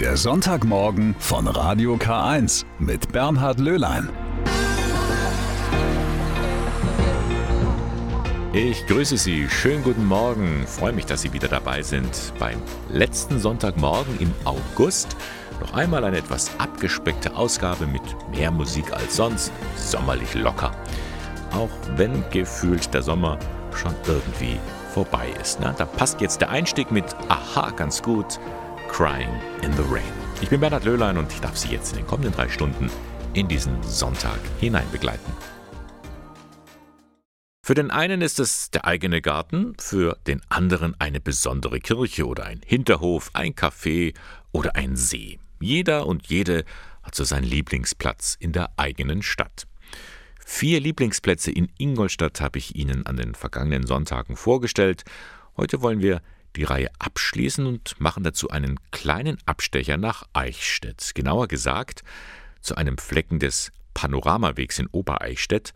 Der Sonntagmorgen von Radio K1 mit Bernhard Löhlein. Ich grüße Sie, schönen guten Morgen. Freue mich, dass Sie wieder dabei sind beim letzten Sonntagmorgen im August. Noch einmal eine etwas abgespeckte Ausgabe mit mehr Musik als sonst, sommerlich locker. Auch wenn gefühlt der Sommer schon irgendwie vorbei ist. Ne? Da passt jetzt der Einstieg mit Aha ganz gut. Crying in the Rain. Ich bin Bernhard Löhlein und ich darf Sie jetzt in den kommenden drei Stunden in diesen Sonntag hinein begleiten. Für den einen ist es der eigene Garten, für den anderen eine besondere Kirche oder ein Hinterhof, ein Café oder ein See. Jeder und jede hat so seinen Lieblingsplatz in der eigenen Stadt. Vier Lieblingsplätze in Ingolstadt habe ich Ihnen an den vergangenen Sonntagen vorgestellt. Heute wollen wir die Reihe abschließen und machen dazu einen kleinen Abstecher nach Eichstätt. Genauer gesagt zu einem Flecken des Panoramawegs in Obereichstätt,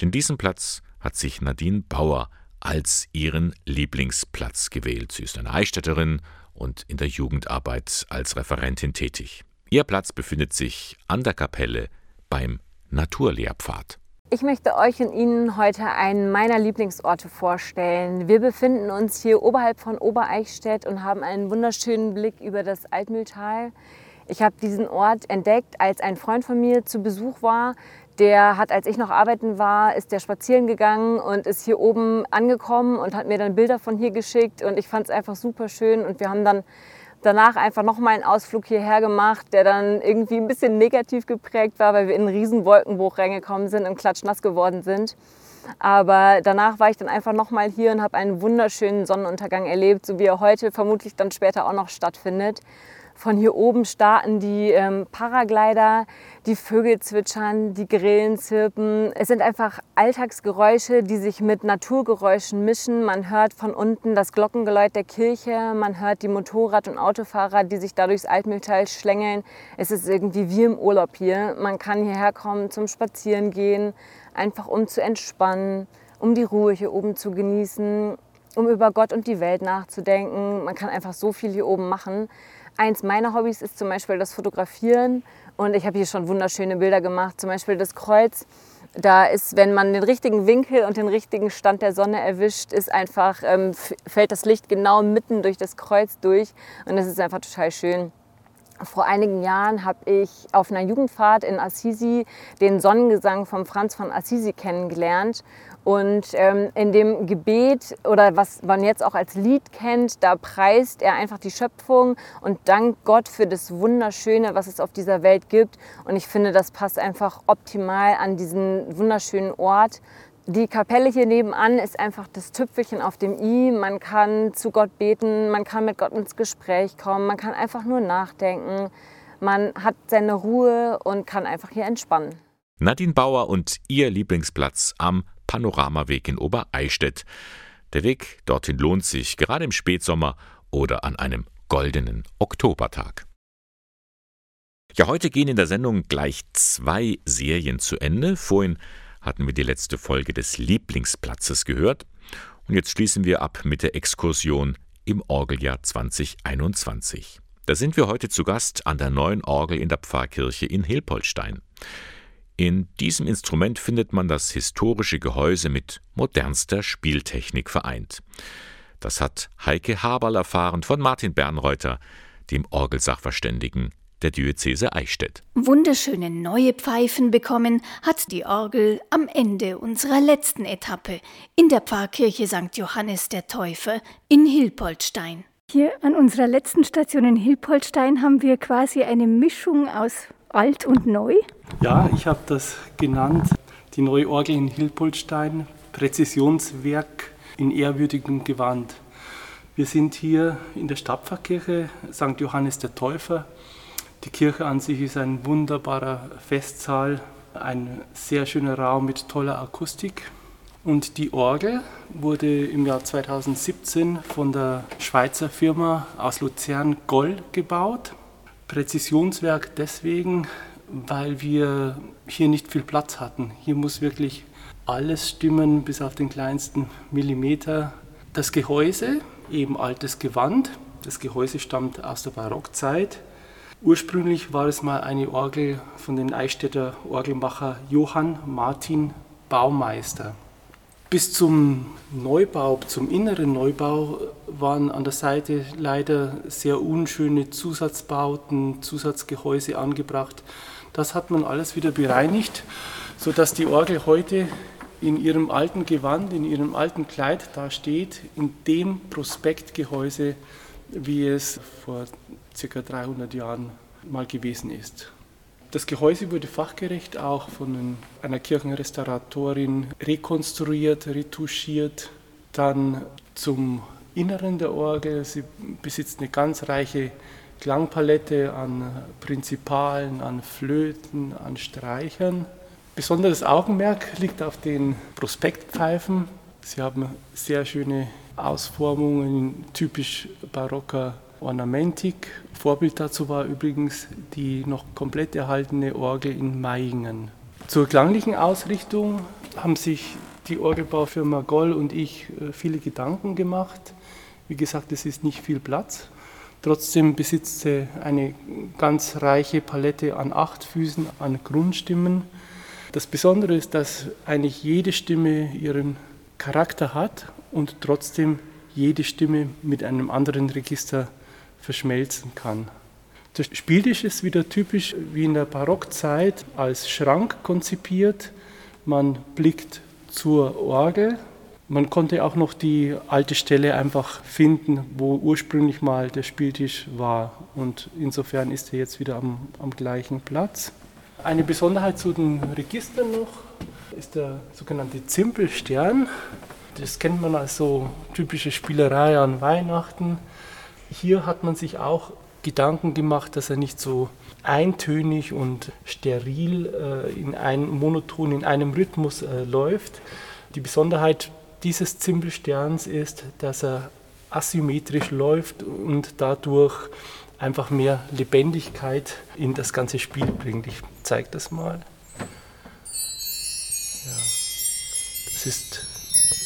denn diesen Platz hat sich Nadine Bauer als ihren Lieblingsplatz gewählt. Sie ist eine Eichstätterin und in der Jugendarbeit als Referentin tätig. Ihr Platz befindet sich an der Kapelle beim Naturlehrpfad. Ich möchte euch und Ihnen heute einen meiner Lieblingsorte vorstellen. Wir befinden uns hier oberhalb von Obereichstätt und haben einen wunderschönen Blick über das Altmühltal. Ich habe diesen Ort entdeckt, als ein Freund von mir zu Besuch war. Der hat, als ich noch arbeiten war, ist der spazieren gegangen und ist hier oben angekommen und hat mir dann Bilder von hier geschickt und ich fand es einfach super schön und wir haben dann danach einfach nochmal einen Ausflug hierher gemacht, der dann irgendwie ein bisschen negativ geprägt war, weil wir in einen riesen Wolkenbruch reingekommen sind und klatschnass geworden sind. Aber danach war ich dann einfach nochmal hier und habe einen wunderschönen Sonnenuntergang erlebt, so wie er heute vermutlich dann später auch noch stattfindet. Von hier oben starten die ähm, Paraglider, die Vögel zwitschern, die Grillen zirpen. Es sind einfach Alltagsgeräusche, die sich mit Naturgeräuschen mischen. Man hört von unten das Glockengeläut der Kirche, man hört die Motorrad- und Autofahrer, die sich da durchs Altmühltal schlängeln. Es ist irgendwie wie im Urlaub hier. Man kann hierher kommen zum Spazierengehen, einfach um zu entspannen, um die Ruhe hier oben zu genießen, um über Gott und die Welt nachzudenken. Man kann einfach so viel hier oben machen. Eins meiner Hobbys ist zum Beispiel das Fotografieren und ich habe hier schon wunderschöne Bilder gemacht. Zum Beispiel das Kreuz. Da ist, wenn man den richtigen Winkel und den richtigen Stand der Sonne erwischt, ist einfach, ähm, fällt das Licht genau mitten durch das Kreuz durch und das ist einfach total schön. Vor einigen Jahren habe ich auf einer Jugendfahrt in Assisi den Sonnengesang von Franz von Assisi kennengelernt. Und ähm, in dem Gebet oder was man jetzt auch als Lied kennt, da preist er einfach die Schöpfung und dankt Gott für das Wunderschöne, was es auf dieser Welt gibt. Und ich finde, das passt einfach optimal an diesen wunderschönen Ort. Die Kapelle hier nebenan ist einfach das Tüpfelchen auf dem i. Man kann zu Gott beten, man kann mit Gott ins Gespräch kommen, man kann einfach nur nachdenken. Man hat seine Ruhe und kann einfach hier entspannen. Nadine Bauer und ihr Lieblingsplatz am Panoramaweg in Obereichstätt. Der Weg dorthin lohnt sich, gerade im Spätsommer oder an einem goldenen Oktobertag. Ja, heute gehen in der Sendung gleich zwei Serien zu Ende. Vorhin hatten wir die letzte Folge des Lieblingsplatzes gehört. Und jetzt schließen wir ab mit der Exkursion im Orgeljahr 2021. Da sind wir heute zu Gast an der neuen Orgel in der Pfarrkirche in Hilpoltstein. In diesem Instrument findet man das historische Gehäuse mit modernster Spieltechnik vereint. Das hat Heike Haberl erfahren von Martin Bernreuter, dem Orgelsachverständigen der Diözese Eichstätt. Wunderschöne neue Pfeifen bekommen hat die Orgel am Ende unserer letzten Etappe in der Pfarrkirche St. Johannes der Täufer in Hilpoltstein. Hier an unserer letzten Station in Hilpoltstein haben wir quasi eine Mischung aus alt und neu? Ja, ich habe das genannt, die neue Orgel in Hilpoltstein, Präzisionswerk in ehrwürdigem Gewand. Wir sind hier in der Stadtpfarrkirche St. Johannes der Täufer. Die Kirche an sich ist ein wunderbarer Festsaal, ein sehr schöner Raum mit toller Akustik. Und die Orgel wurde im Jahr 2017 von der Schweizer Firma aus Luzern Goll gebaut. Präzisionswerk deswegen, weil wir hier nicht viel Platz hatten. Hier muss wirklich alles stimmen, bis auf den kleinsten Millimeter. Das Gehäuse, eben altes Gewand. Das Gehäuse stammt aus der Barockzeit. Ursprünglich war es mal eine Orgel von den Eichstätter Orgelmacher Johann Martin Baumeister. Bis zum Neubau, zum inneren Neubau waren an der Seite leider sehr unschöne Zusatzbauten, Zusatzgehäuse angebracht. Das hat man alles wieder bereinigt, sodass die Orgel heute in ihrem alten Gewand, in ihrem alten Kleid da steht, in dem Prospektgehäuse, wie es vor ca. 300 Jahren mal gewesen ist. Das Gehäuse wurde fachgerecht auch von einer Kirchenrestauratorin rekonstruiert, retuschiert. Dann zum Inneren der Orgel. Sie besitzt eine ganz reiche Klangpalette an Prinzipalen, an Flöten, an Streichern. Besonderes Augenmerk liegt auf den Prospektpfeifen. Sie haben sehr schöne Ausformungen, typisch barocker Ornamentik. Vorbild dazu war übrigens die noch komplett erhaltene Orgel in Mayingen. Zur klanglichen Ausrichtung haben sich die Orgelbaufirma Goll und ich äh, viele Gedanken gemacht. Wie gesagt, es ist nicht viel Platz. Trotzdem besitzt sie eine ganz reiche Palette an acht Füßen, an Grundstimmen das Besondere ist, dass eigentlich jede Stimme ihren Charakter hat und trotzdem jede Stimme mit einem anderen Register verschmelzen kann. Der Spieltisch ist wieder typisch wie in der Barockzeit als Schrank konzipiert. Man blickt zur Orgel. Man konnte auch noch die alte Stelle einfach finden, wo ursprünglich mal der Spieltisch war. Und insofern ist er jetzt wieder am, am gleichen Platz. Eine Besonderheit zu den Registern noch ist der sogenannte Zimpelstern. Das kennt man als so typische Spielerei an Weihnachten. Hier hat man sich auch Gedanken gemacht, dass er nicht so eintönig und steril äh, in einem Monoton, in einem Rhythmus äh, läuft. Die Besonderheit dieses Zimpelsterns ist, dass er asymmetrisch läuft und dadurch einfach mehr Lebendigkeit in das ganze Spiel bringt. Ich zeige das mal. Ja. Das ist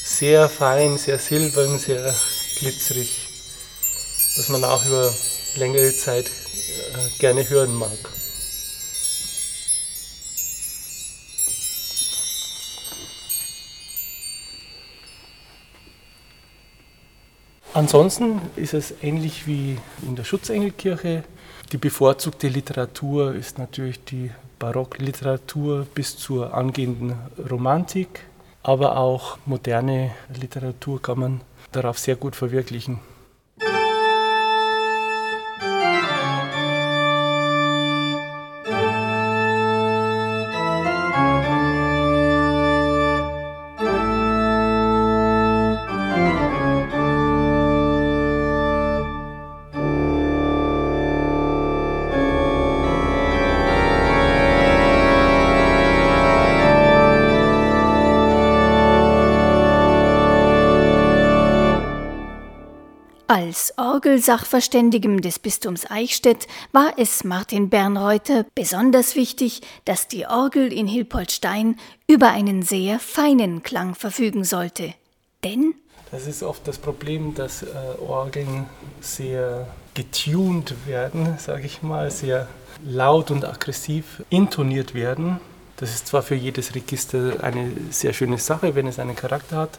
sehr fein, sehr silbern, sehr glitzerig, was man auch über längere Zeit äh, gerne hören mag. Ansonsten ist es ähnlich wie in der Schutzengelkirche. Die bevorzugte Literatur ist natürlich die Barockliteratur bis zur angehenden Romantik, aber auch moderne Literatur kann man darauf sehr gut verwirklichen. Als Orgelsachverständigem des Bistums Eichstätt war es Martin Bernreuther besonders wichtig, dass die Orgel in Hilpoltstein über einen sehr feinen Klang verfügen sollte. Denn das ist oft das Problem, dass äh, Orgeln sehr getuned werden, sage ich mal, sehr laut und aggressiv intoniert werden. Das ist zwar für jedes Register eine sehr schöne Sache, wenn es einen Charakter hat,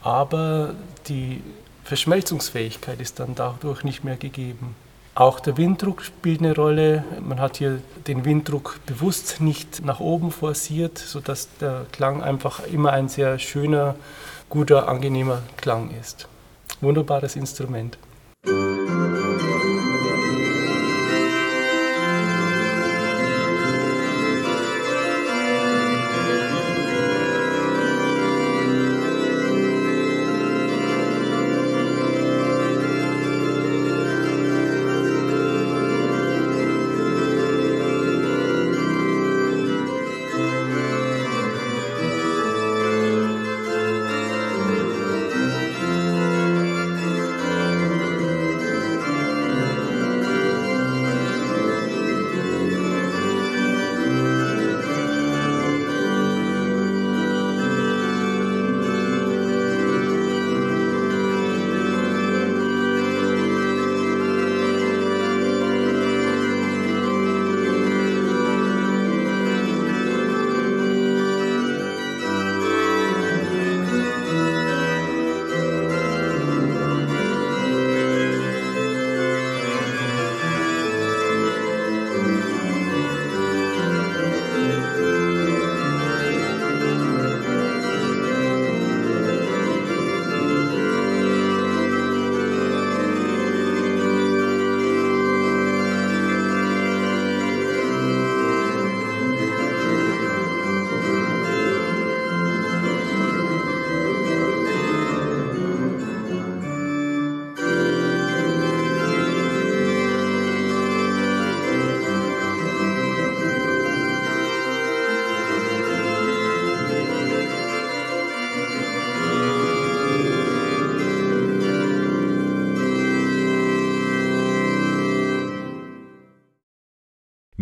aber die Verschmelzungsfähigkeit ist dann dadurch nicht mehr gegeben. Auch der Winddruck spielt eine Rolle. Man hat hier den Winddruck bewusst nicht nach oben forciert, sodass der Klang einfach immer ein sehr schöner, guter, angenehmer Klang ist. Wunderbares Instrument.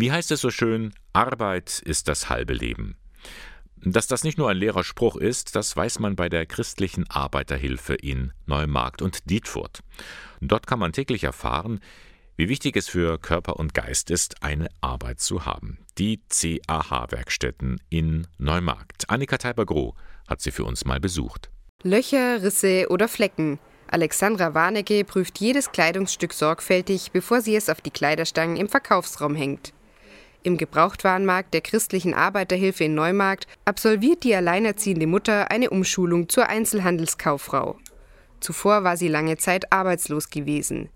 Wie heißt es so schön, Arbeit ist das halbe Leben. Dass das nicht nur ein leerer Spruch ist, das weiß man bei der christlichen Arbeiterhilfe in Neumarkt und Dietfurt. Dort kann man täglich erfahren, wie wichtig es für Körper und Geist ist, eine Arbeit zu haben. Die CAH-Werkstätten in Neumarkt. Annika Teiber-Groh hat sie für uns mal besucht. Löcher, Risse oder Flecken. Alexandra Warnecke prüft jedes Kleidungsstück sorgfältig, bevor sie es auf die Kleiderstangen im Verkaufsraum hängt. Im Gebrauchtwarenmarkt der christlichen Arbeiterhilfe in Neumarkt absolviert die alleinerziehende Mutter eine Umschulung zur Einzelhandelskauffrau. Zuvor war sie lange Zeit arbeitslos gewesen.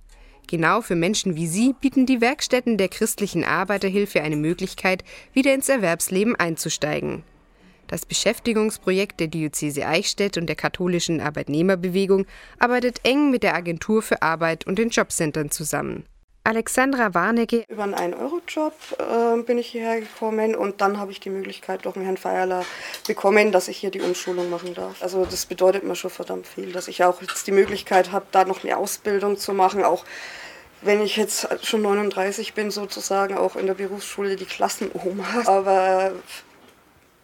Genau für Menschen wie sie bieten die Werkstätten der christlichen Arbeiterhilfe eine Möglichkeit, wieder ins Erwerbsleben einzusteigen. Das Beschäftigungsprojekt der Diözese Eichstätt und der katholischen Arbeitnehmerbewegung arbeitet eng mit der Agentur für Arbeit und den Jobcentern zusammen. Alexandra Warnecke. Über einen 1-Euro-Job äh, bin ich hierher gekommen und dann habe ich die Möglichkeit durch den Herrn Feierler bekommen, dass ich hier die Umschulung machen darf. Also das bedeutet mir schon verdammt viel, dass ich auch jetzt die Möglichkeit habe, da noch eine Ausbildung zu machen, auch wenn ich jetzt schon 39 bin, sozusagen auch in der Berufsschule die Klassenoma. Aber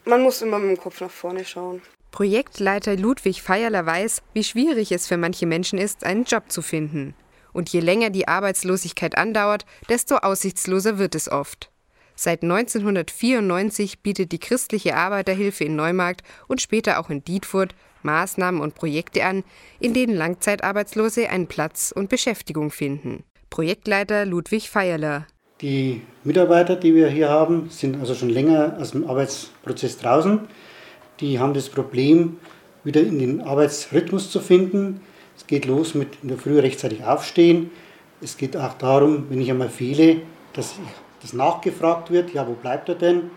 man muss immer mit dem Kopf nach vorne schauen. Projektleiter Ludwig Feierler weiß, wie schwierig es für manche Menschen ist, einen Job zu finden. Und je länger die Arbeitslosigkeit andauert, desto aussichtsloser wird es oft. Seit 1994 bietet die christliche Arbeiterhilfe in Neumarkt und später auch in Dietfurt Maßnahmen und Projekte an, in denen Langzeitarbeitslose einen Platz und Beschäftigung finden. Projektleiter Ludwig Feierler. Die Mitarbeiter, die wir hier haben, sind also schon länger aus dem Arbeitsprozess draußen. Die haben das Problem, wieder in den Arbeitsrhythmus zu finden. Geht los mit in der Früh rechtzeitig aufstehen. Es geht auch darum, wenn ich einmal fehle, dass das nachgefragt wird, ja, wo bleibt er denn?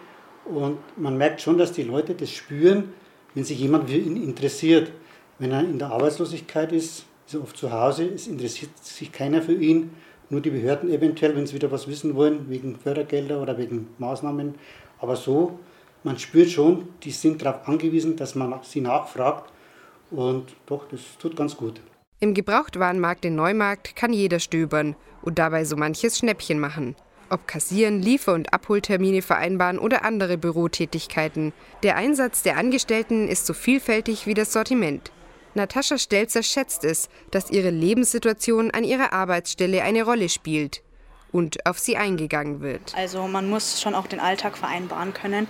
Und man merkt schon, dass die Leute das spüren, wenn sich jemand für ihn interessiert. Wenn er in der Arbeitslosigkeit ist, ist er oft zu Hause, es interessiert sich keiner für ihn, nur die Behörden eventuell, wenn sie wieder was wissen wollen, wegen Fördergelder oder wegen Maßnahmen. Aber so, man spürt schon, die sind darauf angewiesen, dass man sie nachfragt. Und doch, das tut ganz gut. Im Gebrauchtwarenmarkt in Neumarkt kann jeder stöbern und dabei so manches Schnäppchen machen. Ob kassieren, Liefer- und Abholtermine vereinbaren oder andere Bürotätigkeiten. Der Einsatz der Angestellten ist so vielfältig wie das Sortiment. Natascha Stelzer schätzt es, dass ihre Lebenssituation an ihrer Arbeitsstelle eine Rolle spielt und auf sie eingegangen wird. Also man muss schon auch den Alltag vereinbaren können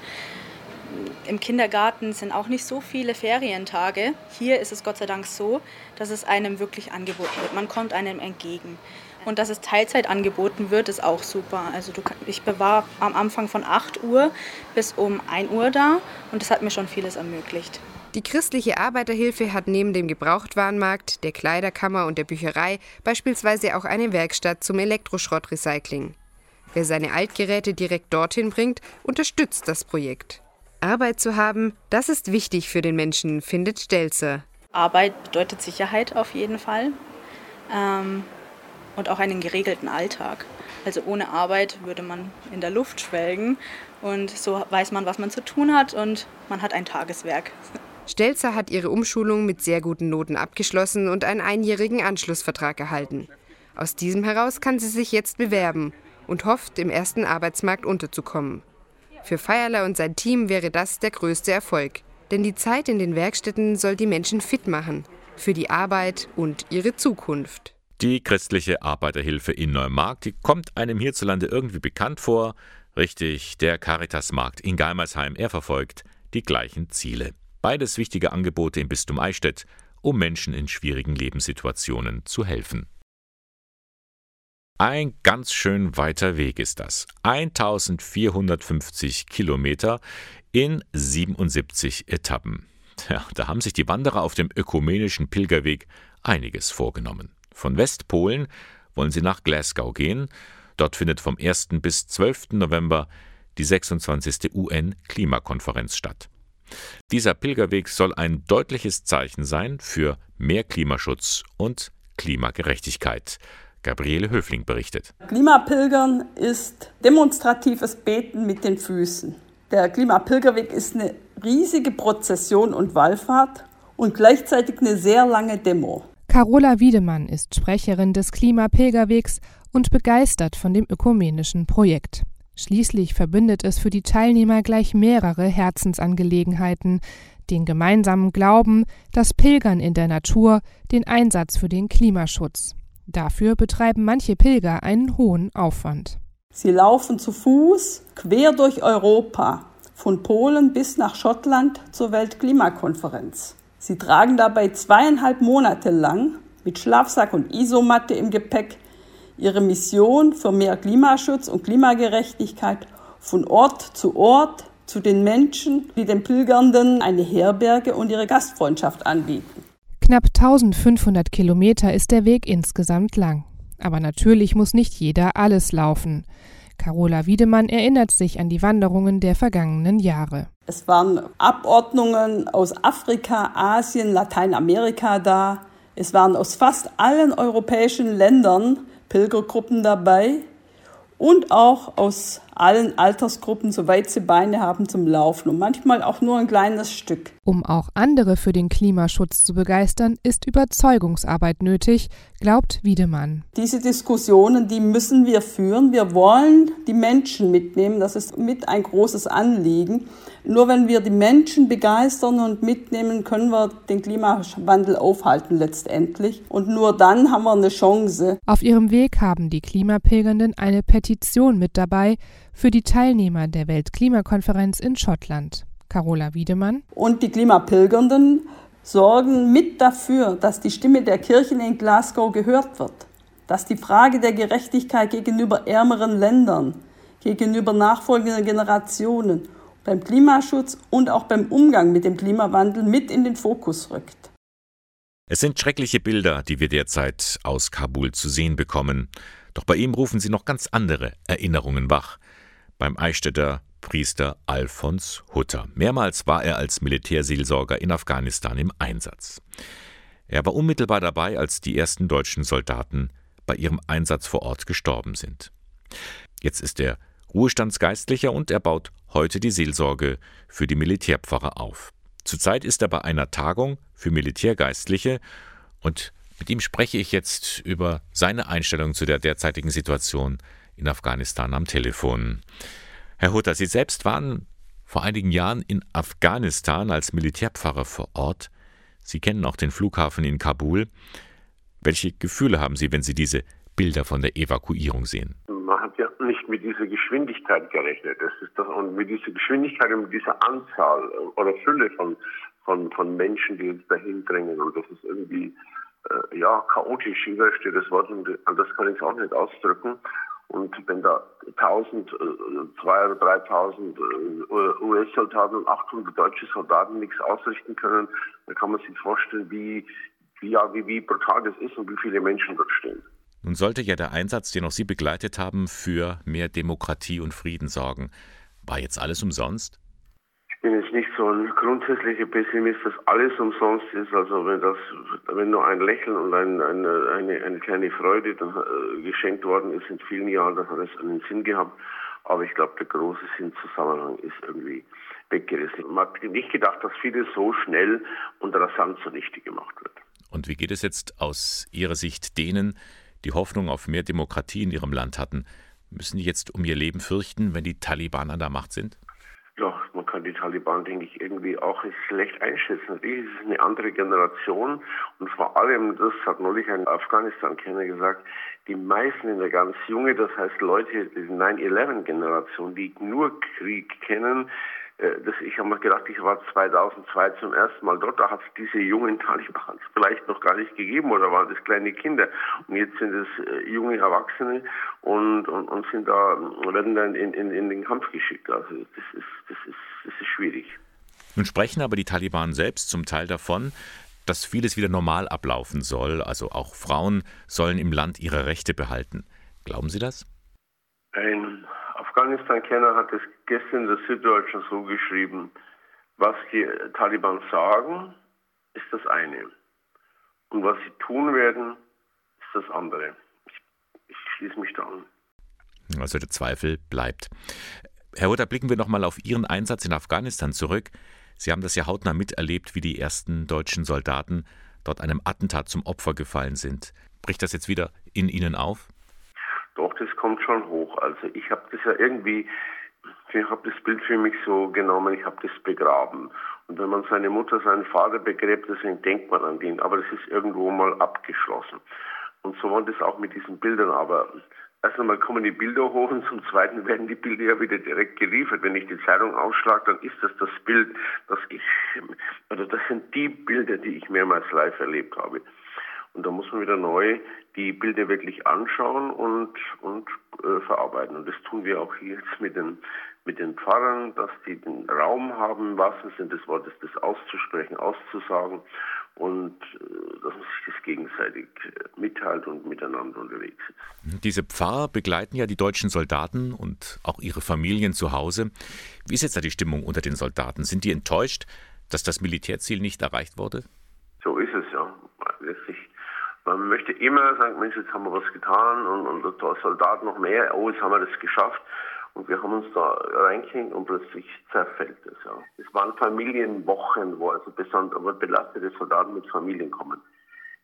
im Kindergarten sind auch nicht so viele Ferientage. Hier ist es Gott sei Dank so, dass es einem wirklich angeboten wird. Man kommt einem entgegen. Und dass es Teilzeit angeboten wird, ist auch super. Also du, ich war am Anfang von 8 Uhr bis um 1 Uhr da und das hat mir schon vieles ermöglicht. Die christliche Arbeiterhilfe hat neben dem Gebrauchtwarenmarkt, der Kleiderkammer und der Bücherei beispielsweise auch eine Werkstatt zum Elektroschrottrecycling. Wer seine Altgeräte direkt dorthin bringt, unterstützt das Projekt. Arbeit zu haben, das ist wichtig für den Menschen, findet Stelzer. Arbeit bedeutet Sicherheit auf jeden Fall ähm, und auch einen geregelten Alltag. Also ohne Arbeit würde man in der Luft schwelgen und so weiß man, was man zu tun hat und man hat ein Tageswerk. Stelzer hat ihre Umschulung mit sehr guten Noten abgeschlossen und einen einjährigen Anschlussvertrag erhalten. Aus diesem heraus kann sie sich jetzt bewerben und hofft, im ersten Arbeitsmarkt unterzukommen. Für Feierler und sein Team wäre das der größte Erfolg. Denn die Zeit in den Werkstätten soll die Menschen fit machen. Für die Arbeit und ihre Zukunft. Die christliche Arbeiterhilfe in Neumarkt, die kommt einem hierzulande irgendwie bekannt vor. Richtig, der Caritasmarkt in Geimersheim, er verfolgt die gleichen Ziele. Beides wichtige Angebote im Bistum Eichstätt, um Menschen in schwierigen Lebenssituationen zu helfen. Ein ganz schön weiter Weg ist das. 1450 Kilometer in 77 Etappen. Ja, da haben sich die Wanderer auf dem ökumenischen Pilgerweg einiges vorgenommen. Von Westpolen wollen sie nach Glasgow gehen. Dort findet vom 1. bis 12. November die 26. UN-Klimakonferenz statt. Dieser Pilgerweg soll ein deutliches Zeichen sein für mehr Klimaschutz und Klimagerechtigkeit. Gabriele Höfling berichtet. Klimapilgern ist demonstratives Beten mit den Füßen. Der Klimapilgerweg ist eine riesige Prozession und Wallfahrt und gleichzeitig eine sehr lange Demo. Carola Wiedemann ist Sprecherin des Klimapilgerwegs und begeistert von dem ökumenischen Projekt. Schließlich verbindet es für die Teilnehmer gleich mehrere Herzensangelegenheiten, den gemeinsamen Glauben, das Pilgern in der Natur, den Einsatz für den Klimaschutz. Dafür betreiben manche Pilger einen hohen Aufwand. Sie laufen zu Fuß quer durch Europa, von Polen bis nach Schottland zur Weltklimakonferenz. Sie tragen dabei zweieinhalb Monate lang mit Schlafsack und Isomatte im Gepäck ihre Mission für mehr Klimaschutz und Klimagerechtigkeit von Ort zu Ort zu den Menschen, die den Pilgernden eine Herberge und ihre Gastfreundschaft anbieten. Knapp 1500 Kilometer ist der Weg insgesamt lang. Aber natürlich muss nicht jeder alles laufen. Carola Wiedemann erinnert sich an die Wanderungen der vergangenen Jahre. Es waren Abordnungen aus Afrika, Asien, Lateinamerika da. Es waren aus fast allen europäischen Ländern Pilgergruppen dabei und auch aus allen Altersgruppen, soweit sie Beine haben zum Laufen und manchmal auch nur ein kleines Stück. Um auch andere für den Klimaschutz zu begeistern, ist Überzeugungsarbeit nötig, glaubt Wiedemann. Diese Diskussionen, die müssen wir führen. Wir wollen die Menschen mitnehmen. Das ist mit ein großes Anliegen. Nur wenn wir die Menschen begeistern und mitnehmen, können wir den Klimawandel aufhalten letztendlich. Und nur dann haben wir eine Chance. Auf ihrem Weg haben die Klimapilgernden eine Petition mit dabei für die Teilnehmer der Weltklimakonferenz in Schottland. Carola Wiedemann. Und die Klimapilgernden sorgen mit dafür, dass die Stimme der Kirchen in Glasgow gehört wird, dass die Frage der Gerechtigkeit gegenüber ärmeren Ländern, gegenüber nachfolgenden Generationen beim Klimaschutz und auch beim Umgang mit dem Klimawandel mit in den Fokus rückt. Es sind schreckliche Bilder, die wir derzeit aus Kabul zu sehen bekommen. Doch bei ihm rufen sie noch ganz andere Erinnerungen wach. Beim Eichstätter Priester Alfons Hutter. Mehrmals war er als Militärseelsorger in Afghanistan im Einsatz. Er war unmittelbar dabei, als die ersten deutschen Soldaten bei ihrem Einsatz vor Ort gestorben sind. Jetzt ist er Ruhestandsgeistlicher und er baut heute die Seelsorge für die Militärpfarrer auf. Zurzeit ist er bei einer Tagung für Militärgeistliche und mit ihm spreche ich jetzt über seine Einstellung zu der derzeitigen Situation in Afghanistan am Telefon. Herr Hutter, Sie selbst waren vor einigen Jahren in Afghanistan als Militärpfarrer vor Ort. Sie kennen auch den Flughafen in Kabul. Welche Gefühle haben Sie, wenn Sie diese Bilder von der Evakuierung sehen? Man hat ja nicht mit dieser Geschwindigkeit gerechnet. Das ist doch, und mit dieser Geschwindigkeit und mit dieser Anzahl oder Fülle von, von, von Menschen, die uns dahin drängen. Und das ist irgendwie äh, ja, chaotisch, wie steht das Wort, und das kann ich auch nicht ausdrücken. Und wenn da 1000, 2.000 oder 3.000 äh, US-Soldaten und 800 deutsche Soldaten nichts ausrichten können, dann kann man sich vorstellen, wie, wie, ja, wie, wie brutal das ist und wie viele Menschen dort stehen. Nun sollte ja der Einsatz, den auch Sie begleitet haben, für mehr Demokratie und Frieden sorgen. War jetzt alles umsonst? Ich bin jetzt nicht so ein grundsätzlicher Pessimist, dass alles umsonst ist. Also wenn das, wenn nur ein Lächeln und ein, eine, eine, eine kleine Freude dann, äh, geschenkt worden ist in vielen Jahren, dann hat es einen Sinn gehabt. Aber ich glaube, der große Sinnzusammenhang ist irgendwie weggerissen. Man hat nicht gedacht, dass vieles so schnell und rasant zunichte gemacht wird. Und wie geht es jetzt aus Ihrer Sicht denen, die Hoffnung auf mehr Demokratie in ihrem Land hatten? Müssen die jetzt um ihr Leben fürchten, wenn die Taliban an der Macht sind? Ja, man kann die Taliban, denke ich, irgendwie auch schlecht einschätzen. Natürlich ist es eine andere Generation und vor allem, das hat neulich ein Afghanistan-Kenner gesagt, die meisten in der ganz junge, das heißt Leute, diese 9-11-Generation, die nur Krieg kennen, das, ich habe mir gedacht, ich war 2002 zum ersten Mal dort, da hat es diese jungen Talibans vielleicht noch gar nicht gegeben oder waren das kleine Kinder. Und jetzt sind es äh, junge Erwachsene und, und, und sind da, werden dann in, in, in den Kampf geschickt. Also das ist, das ist, das ist schwierig. Nun sprechen aber die Taliban selbst zum Teil davon, dass vieles wieder normal ablaufen soll. Also auch Frauen sollen im Land ihre Rechte behalten. Glauben Sie das? Ein Afghanistan-Kenner hat es gestern in der Süddeutschen so geschrieben, was die Taliban sagen, ist das eine. Und was sie tun werden, ist das andere. Ich, ich schließe mich da an. Also der Zweifel bleibt. Herr Hutter, blicken wir nochmal auf Ihren Einsatz in Afghanistan zurück. Sie haben das ja hautnah miterlebt, wie die ersten deutschen Soldaten dort einem Attentat zum Opfer gefallen sind. Bricht das jetzt wieder in Ihnen auf? Doch, das kommt schon hoch. Also ich habe das ja irgendwie, ich habe das Bild für mich so genommen, ich habe das begraben. Und wenn man seine Mutter, seinen Vater begräbt, deswegen denkt man an den. Aber das ist irgendwo mal abgeschlossen. Und so war das auch mit diesen Bildern. Aber erst einmal kommen die Bilder hoch und zum Zweiten werden die Bilder ja wieder direkt geliefert. Wenn ich die Zeitung aufschlage, dann ist das das Bild, das ich, also das sind die Bilder, die ich mehrmals live erlebt habe. Und da muss man wieder neu die Bilder wirklich anschauen und, und äh, verarbeiten. Und das tun wir auch hier jetzt mit den, mit den Pfarrern, dass die den Raum haben, im wahrsten Sinne des Wortes, das auszusprechen, auszusagen und äh, dass man sich das gegenseitig äh, mitteilt und miteinander unterwegs ist. Diese Pfarrer begleiten ja die deutschen Soldaten und auch ihre Familien zu Hause. Wie ist jetzt da die Stimmung unter den Soldaten? Sind die enttäuscht, dass das Militärziel nicht erreicht wurde? So ist es ja. Letztlich man möchte immer sagen, Mensch, jetzt haben wir was getan und, und der Soldat noch mehr, oh, jetzt haben wir das geschafft. Und wir haben uns da reingehängt und plötzlich zerfällt es. Ja. Es waren Familienwochen, wo also besonders belastete Soldaten mit Familien kommen.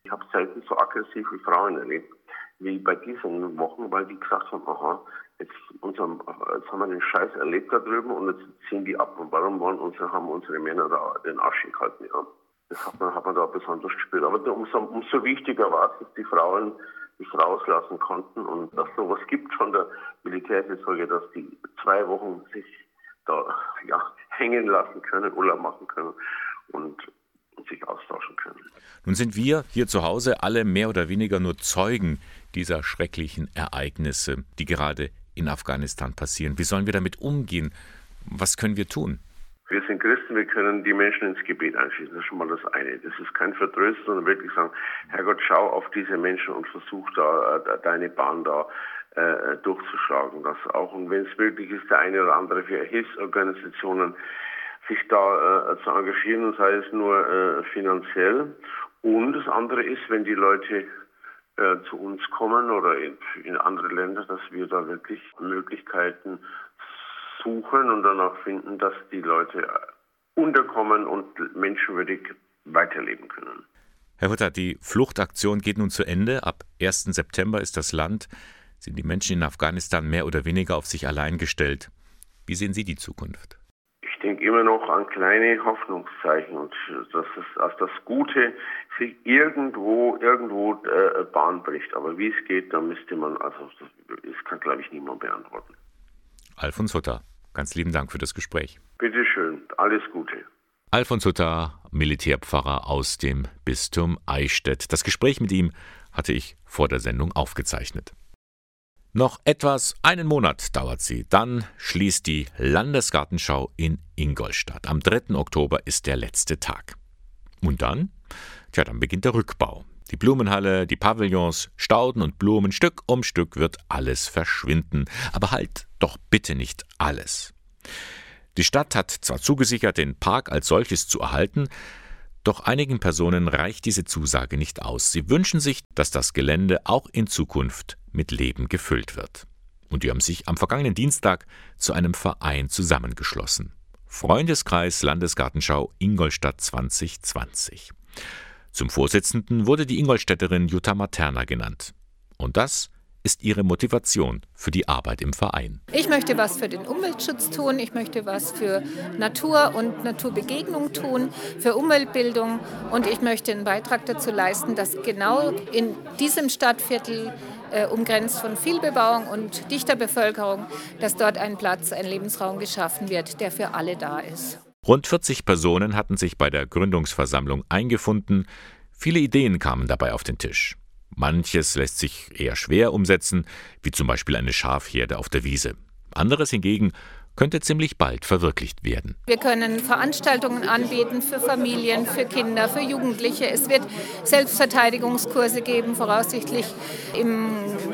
Ich habe selten so aggressive Frauen erlebt wie bei diesen Wochen, weil die gesagt haben, aha, jetzt, unserem, jetzt haben wir den Scheiß erlebt da drüben und jetzt ziehen die ab. Und warum wollen unsere, haben unsere Männer da den Arsch gehalten? Ja. Das hat man, hat man da besonders gespürt. Aber umso, umso wichtiger war es, dass die Frauen sich rauslassen konnten und dass sowas gibt von der Militärseelsorge, dass die zwei Wochen sich da ja, hängen lassen können, Urlaub machen können und, und sich austauschen können. Nun sind wir hier zu Hause alle mehr oder weniger nur Zeugen dieser schrecklichen Ereignisse, die gerade in Afghanistan passieren. Wie sollen wir damit umgehen? Was können wir tun? Wir sind Christen, wir können die Menschen ins Gebet einschließen. Das ist schon mal das eine. Das ist kein Vertrösten, sondern wirklich sagen, Herrgott, schau auf diese Menschen und versuch da äh, deine Bahn da äh, durchzuschlagen. Das auch, und wenn es wirklich ist, der eine oder andere für Hilfsorganisationen sich da äh, zu engagieren, sei es nur äh, finanziell. Und das andere ist, wenn die Leute äh, zu uns kommen oder in, in andere Länder, dass wir da wirklich Möglichkeiten suchen und danach finden, dass die Leute unterkommen und menschenwürdig weiterleben können. Herr Hutter, die Fluchtaktion geht nun zu Ende. Ab 1. September ist das Land, sind die Menschen in Afghanistan mehr oder weniger auf sich allein gestellt. Wie sehen Sie die Zukunft? Ich denke immer noch an kleine Hoffnungszeichen und dass, es, dass das Gute sich irgendwo irgendwo äh, Bahn bricht. Aber wie es geht, da müsste man, also das kann glaube ich niemand beantworten. Alfons Hutter, Ganz lieben Dank für das Gespräch. Bitte schön, alles Gute. Alfons Hutter, Militärpfarrer aus dem Bistum Eichstätt. Das Gespräch mit ihm hatte ich vor der Sendung aufgezeichnet. Noch etwas einen Monat dauert sie, dann schließt die Landesgartenschau in Ingolstadt. Am 3. Oktober ist der letzte Tag. Und dann? Tja, dann beginnt der Rückbau. Die Blumenhalle, die Pavillons, Stauden und Blumen, Stück um Stück wird alles verschwinden. Aber halt doch bitte nicht alles. Die Stadt hat zwar zugesichert, den Park als solches zu erhalten, doch einigen Personen reicht diese Zusage nicht aus. Sie wünschen sich, dass das Gelände auch in Zukunft mit Leben gefüllt wird. Und die haben sich am vergangenen Dienstag zu einem Verein zusammengeschlossen. Freundeskreis Landesgartenschau Ingolstadt 2020. Zum Vorsitzenden wurde die Ingolstädterin Jutta Materna genannt. Und das ist ihre Motivation für die Arbeit im Verein. Ich möchte was für den Umweltschutz tun, ich möchte was für Natur und Naturbegegnung tun, für Umweltbildung und ich möchte einen Beitrag dazu leisten, dass genau in diesem Stadtviertel äh, umgrenzt von viel Bebauung und dichter Bevölkerung, dass dort ein Platz, ein Lebensraum geschaffen wird, der für alle da ist. Rund 40 Personen hatten sich bei der Gründungsversammlung eingefunden. Viele Ideen kamen dabei auf den Tisch. Manches lässt sich eher schwer umsetzen, wie zum Beispiel eine Schafherde auf der Wiese. Anderes hingegen könnte ziemlich bald verwirklicht werden. Wir können Veranstaltungen anbieten für Familien, für Kinder, für Jugendliche. Es wird Selbstverteidigungskurse geben, voraussichtlich im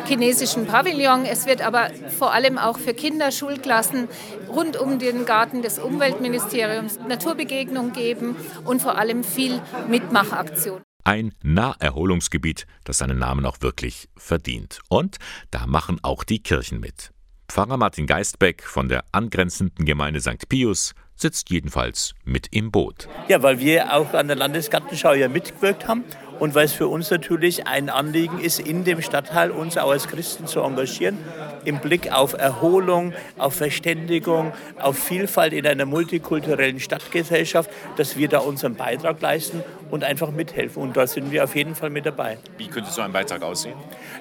chinesischen Pavillon. Es wird aber vor allem auch für Kinder Schulklassen rund um den Garten des Umweltministeriums Naturbegegnung geben und vor allem viel Mitmachaktion. Ein Naherholungsgebiet, das seinen Namen auch wirklich verdient. Und da machen auch die Kirchen mit. Pfarrer Martin Geistbeck von der angrenzenden Gemeinde St. Pius sitzt jedenfalls mit im Boot. Ja, weil wir auch an der Landesgartenschau ja mitgewirkt haben und weil es für uns natürlich ein Anliegen ist, in dem Stadtteil uns auch als Christen zu engagieren, im Blick auf Erholung, auf Verständigung, auf Vielfalt in einer multikulturellen Stadtgesellschaft, dass wir da unseren Beitrag leisten und einfach mithelfen. Und da sind wir auf jeden Fall mit dabei. Wie könnte so ein Beitrag aussehen?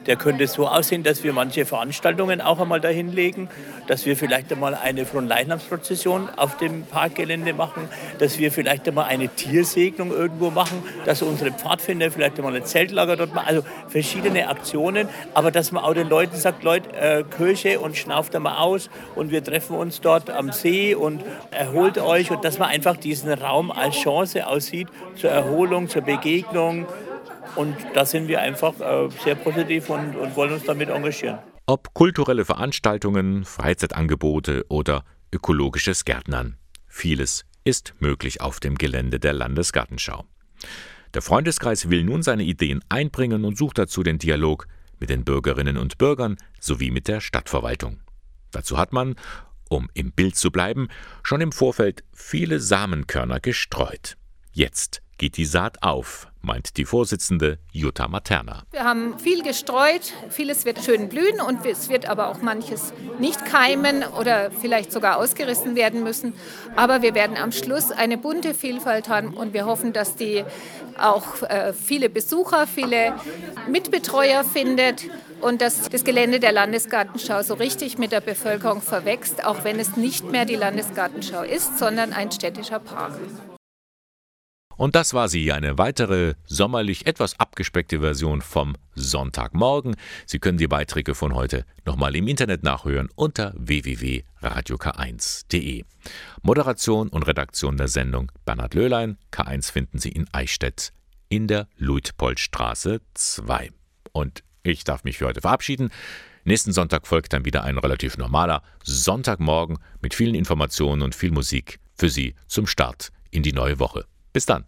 Der könnte so aussehen, dass wir manche Veranstaltungen auch einmal dahin legen, dass wir vielleicht einmal eine Fronleichnamsprozession auf dem Parkgelände machen, dass wir vielleicht einmal eine Tiersegnung irgendwo machen, dass unsere Pfadfinder vielleicht einmal ein Zeltlager dort machen. Also verschiedene Aktionen, aber dass man auch den Leuten sagt, Leute, äh, Kirche und schnauft einmal aus und wir treffen uns dort am See und erholt euch und dass man einfach diesen Raum als Chance aussieht zur Erholung, zur Begegnung. Und da sind wir einfach äh, sehr positiv und, und wollen uns damit engagieren. Ob kulturelle Veranstaltungen, Freizeitangebote oder ökologisches Gärtnern. Vieles ist möglich auf dem Gelände der Landesgartenschau. Der Freundeskreis will nun seine Ideen einbringen und sucht dazu den Dialog mit den Bürgerinnen und Bürgern sowie mit der Stadtverwaltung. Dazu hat man, um im Bild zu bleiben, schon im Vorfeld viele Samenkörner gestreut. Jetzt geht die Saat auf, meint die Vorsitzende Jutta Materna. Wir haben viel gestreut, vieles wird schön blühen und es wird aber auch manches nicht keimen oder vielleicht sogar ausgerissen werden müssen. Aber wir werden am Schluss eine bunte Vielfalt haben und wir hoffen, dass die auch äh, viele Besucher, viele Mitbetreuer findet und dass das Gelände der Landesgartenschau so richtig mit der Bevölkerung verwächst, auch wenn es nicht mehr die Landesgartenschau ist, sondern ein städtischer Park. Und das war sie, eine weitere sommerlich etwas abgespeckte Version vom Sonntagmorgen. Sie können die Beiträge von heute nochmal im Internet nachhören unter www.radiok1.de. Moderation und Redaktion der Sendung Bernhard Löhlein. K1 finden Sie in Eichstätt in der Luitpoldstraße 2. Und ich darf mich für heute verabschieden. Nächsten Sonntag folgt dann wieder ein relativ normaler Sonntagmorgen mit vielen Informationen und viel Musik für Sie zum Start in die neue Woche. Bis dann.